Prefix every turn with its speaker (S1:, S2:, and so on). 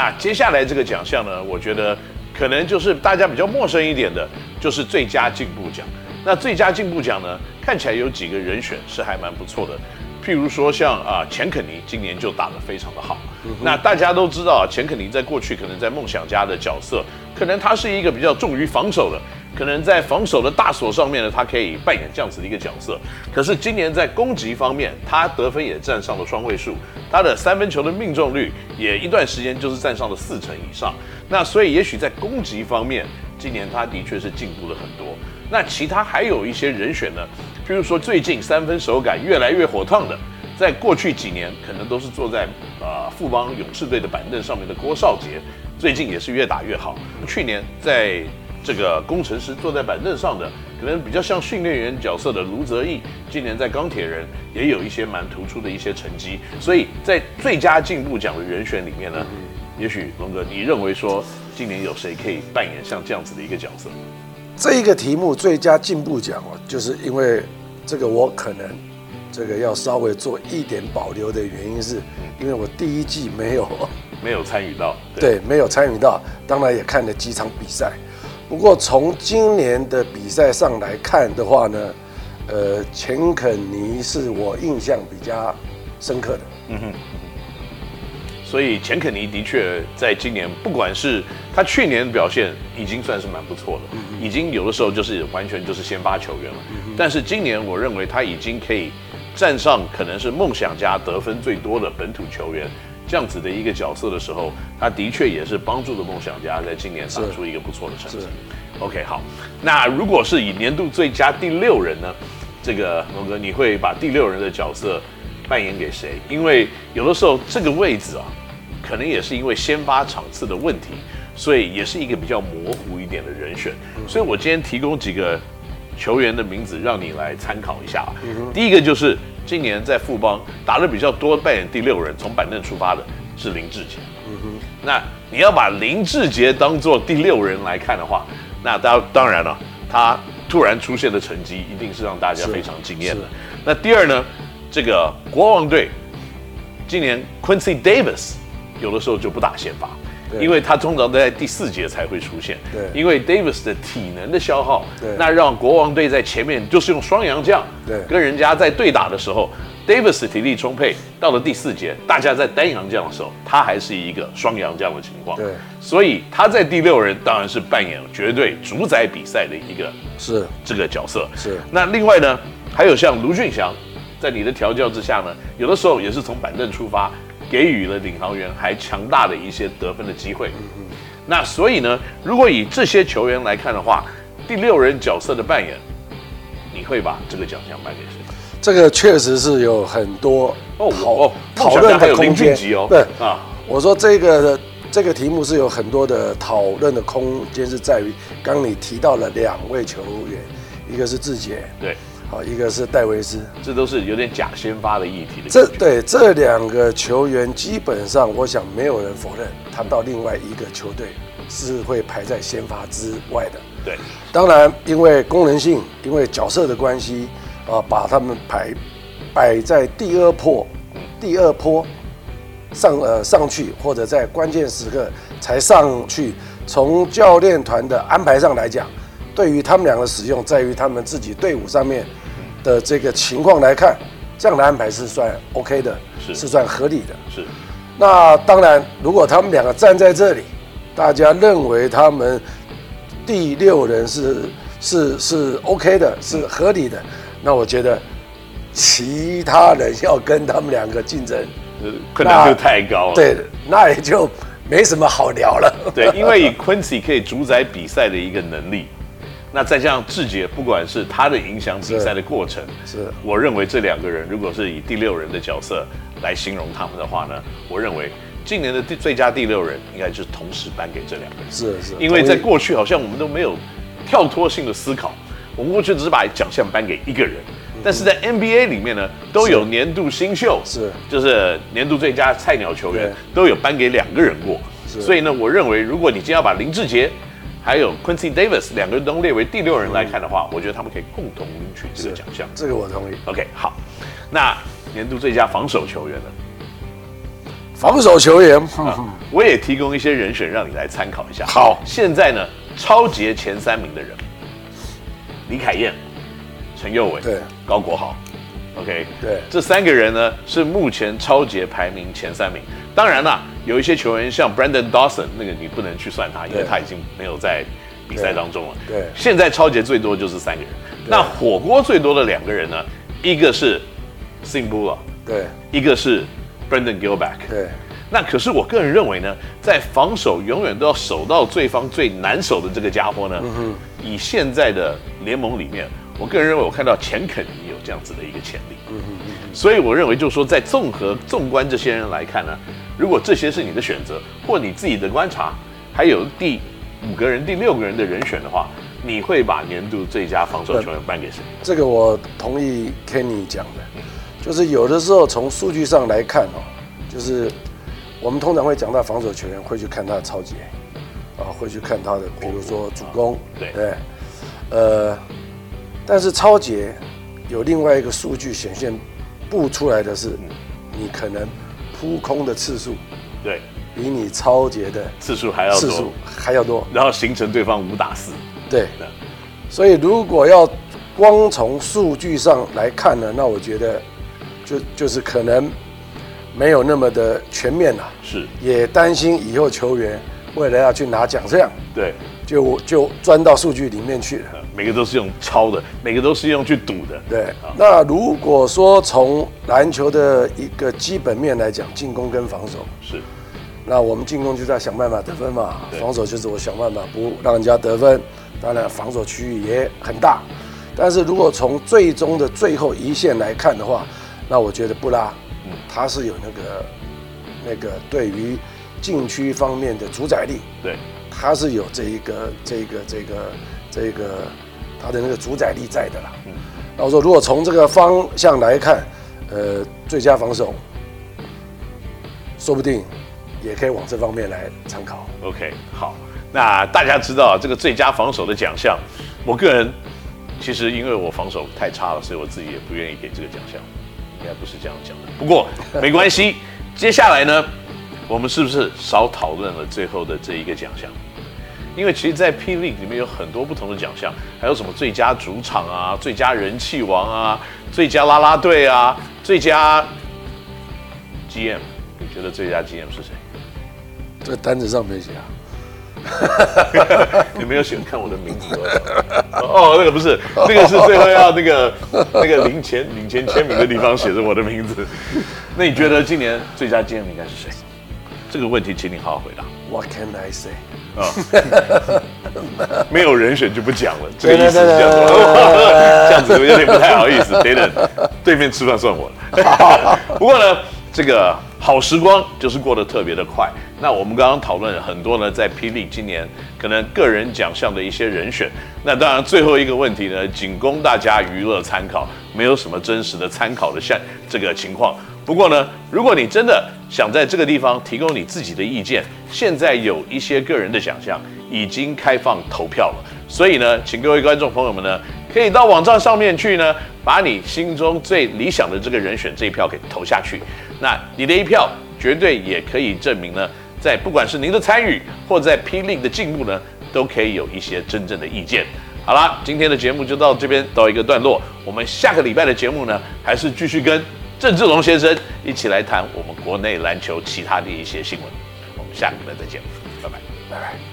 S1: 那接下来这个奖项呢，我觉得可能就是大家比较陌生一点的，就是最佳进步奖。那最佳进步奖呢，看起来有几个人选是还蛮不错的。譬如说像啊，钱肯尼今年就打得非常的好。嗯、那大家都知道啊，钱肯尼在过去可能在梦想家的角色，可能他是一个比较重于防守的，可能在防守的大锁上面呢，他可以扮演这样子的一个角色。可是今年在攻击方面，他得分也站上了双位数，他的三分球的命中率也一段时间就是站上了四成以上。那所以也许在攻击方面，今年他的确是进步了很多。那其他还有一些人选呢？譬如说，最近三分手感越来越火烫的，在过去几年可能都是坐在、呃、富邦勇士队的板凳上面的郭少杰，最近也是越打越好。去年在这个工程师坐在板凳上的，可能比较像训练员角色的卢泽义，今年在钢铁人也有一些蛮突出的一些成绩。所以在最佳进步奖的人选里面呢，也许龙哥，你认为说今年有谁可以扮演像这样子的一个角色？
S2: 这一个题目最佳进步奖哦，就是因为。这个我可能，这个要稍微做一点保留的原因是，因为我第一季没有
S1: 没有参与到，
S2: 对，对，没有参与到，当然也看了几场比赛。不过从今年的比赛上来看的话呢，呃，钱肯尼是我印象比较深刻的。嗯哼。
S1: 所以钱肯尼的确在今年，不管是他去年的表现，已经算是蛮不错的，已经有的时候就是完全就是先发球员了。但是今年我认为他已经可以站上可能是梦想家得分最多的本土球员这样子的一个角色的时候，他的确也是帮助了梦想家在今年打出一个不错的成绩。OK，好，那如果是以年度最佳第六人呢？这个龙哥，你会把第六人的角色扮演给谁？因为有的时候这个位置啊。可能也是因为先发场次的问题，所以也是一个比较模糊一点的人选。所以我今天提供几个球员的名字让你来参考一下。第一个就是今年在富邦打的比较多扮演第六人，从板凳出发的是林志杰。嗯哼那你要把林志杰当做第六人来看的话，那当当然了，他突然出现的成绩一定是让大家非常惊艳的。那第二呢，这个国王队今年 Quincy Davis。有的时候就不打先发，因为他通常都在第四节才会出现。对，因为 Davis 的体能的消耗，对，那让国王队在前面就是用双洋将，对，跟人家在对打的时候，Davis 体力充沛，到了第四节，大家在单洋将的时候，他还是一个双洋将的情况。对，所以他在第六人当然是扮演绝对主宰比赛的一个是这个角色。是，那另外呢，还有像卢俊祥，在你的调教之下呢，有的时候也是从板凳出发。给予了领航员还强大的一些得分的机会。那所以呢，如果以这些球员来看的话，第六人角色的扮演，你会把这个奖项颁给谁？
S2: 这个确实是有很多讨
S1: 哦讨论的空间哦。对啊，
S2: 我说这个这个题目是有很多的讨论的空间，是在于刚你提到了两位球员，一个是志杰，对。好，一个是戴维斯，
S1: 这都是有点假先发的议题的。
S2: 这对这两个球员，基本上我想没有人否认，他到另外一个球队是会排在先发之外的。对，当然因为功能性，因为角色的关系啊，把他们排摆在第二波，第二坡上呃上去，或者在关键时刻才上去。从教练团的安排上来讲，对于他们两个使用，在于他们自己队伍上面。的这个情况来看，这样的安排是算 OK 的，是是算合理的。是，那当然，如果他们两个站在这里，大家认为他们第六人是是是 OK 的，是合理的，那我觉得其他人要跟他们两个竞争，
S1: 困难就太高了。
S2: 对，那也就没什么好聊了。
S1: 对，因为以 Quincy 可以主宰比赛的一个能力。那再加上志杰，不管是他的影响比赛的过程，是，是我认为这两个人如果是以第六人的角色来形容他们的话呢，我认为今年的第最佳第六人应该就是同时颁给这两个人。是是，因为在过去好像我们都没有跳脱性的思考，我们过去只是把奖项颁给一个人，但是在 NBA 里面呢，都有年度新秀，是，就是年度最佳菜鸟球员都有颁给两个人过，所以呢，我认为如果你今天要把林志杰。还有 Quincy Davis 两个人都列为第六人来看的话，我觉得他们可以共同领取这个奖项。
S2: 这个我同意。
S1: OK，好，那年度最佳防守球员呢？
S2: 防守球员，
S1: 我也提供一些人选让你来参考一下。
S2: 好，
S1: 现在呢，超级前三名的人，李凯燕、陈佑伟、
S2: 对，
S1: 高国豪，OK，
S2: 对，
S1: 这三个人呢是目前超级排名前三名。当然了，有一些球员像 Brandon Dawson，那个你不能去算他，因为他已经没有在比赛当中了。
S2: 对，
S1: 现在抄截最多就是三个人。那火锅最多的两个人呢，一个是 Simbula，
S2: 对，
S1: 一个是。Brendan Gilback，
S2: 对，
S1: 那可是我个人认为呢，在防守永远都要守到对方最难守的这个家伙呢，嗯、以现在的联盟里面，我个人认为我看到钱肯尼有这样子的一个潜力，嗯，所以我认为就是说，在综合纵观这些人来看呢，如果这些是你的选择或你自己的观察，还有第五个人、第六个人的人选的话，你会把年度最佳防守球员颁给谁？
S2: 这个我同意 Kenny 讲的。就是有的时候从数据上来看哦，就是我们通常会讲到防守球员会去看他的抄截，啊，会去看他的，比如说主攻，对对，呃，但是抄截有另外一个数据显现不出来的是，你可能扑空的次数，
S1: 对，
S2: 比你超节的
S1: 次数还要多，次数
S2: 还要多，
S1: 然后形成对方五打四，
S2: 对，所以如果要光从数据上来看呢，那我觉得。就就是可能没有那么的全面了，
S1: 是。
S2: 也担心以后球员未来要去拿奖项，
S1: 对，
S2: 就就钻到数据里面去了。
S1: 每个都是用抄的，每个都是用去赌的。
S2: 对，那如果说从篮球的一个基本面来讲，进攻跟防守。
S1: 是，
S2: 那我们进攻就在想办法得分嘛，防守就是我想办法不让人家得分。当然，防守区域也很大，但是如果从最终的最后一线来看的话，那我觉得布拉，嗯，他是有那个那个对于禁区方面的主宰力，
S1: 对，
S2: 他是有这一个这个这个这个他的那个主宰力在的啦。嗯，那我说如果从这个方向来看，呃，最佳防守，说不定也可以往这方面来参考。
S1: OK，好，那大家知道这个最佳防守的奖项，我个人其实因为我防守太差了，所以我自己也不愿意给这个奖项。应该不是这样讲的，不过没关系。接下来呢，我们是不是少讨论了最后的这一个奖项？因为其实，在 P League 里面有很多不同的奖项，还有什么最佳主场啊、最佳人气王啊、最佳啦啦队啊、最佳 GM。你觉得最佳 GM 是谁？
S2: 这单子上面写啊。
S1: 你没有喜欢看我的名字哦，那个不是，那个是最后要那个 那个领钱领钱签名的地方写着我的名字。那你觉得今年最佳 GM 应该是谁？这个问题，请你好好回答。
S2: What can I say？
S1: 没有人选就不讲了，这个意思是这样子，这样子有点不太好意思。等等，对面吃饭算我的。不过呢，这个。好时光就是过得特别的快。那我们刚刚讨论了很多呢，在霹雳今年可能个人奖项的一些人选。那当然最后一个问题呢，仅供大家娱乐参考，没有什么真实的参考的像这个情况。不过呢，如果你真的想在这个地方提供你自己的意见，现在有一些个人的奖项已经开放投票了。所以呢，请各位观众朋友们呢，可以到网站上面去呢，把你心中最理想的这个人选这一票给投下去。那你的一票绝对也可以证明呢，在不管是您的参与或在 P League 的进步呢，都可以有一些真正的意见。好了，今天的节目就到这边到一个段落。我们下个礼拜的节目呢，还是继续跟郑志龙先生一起来谈我们国内篮球其他的一些新闻。我们下个礼拜再见，拜拜，拜拜。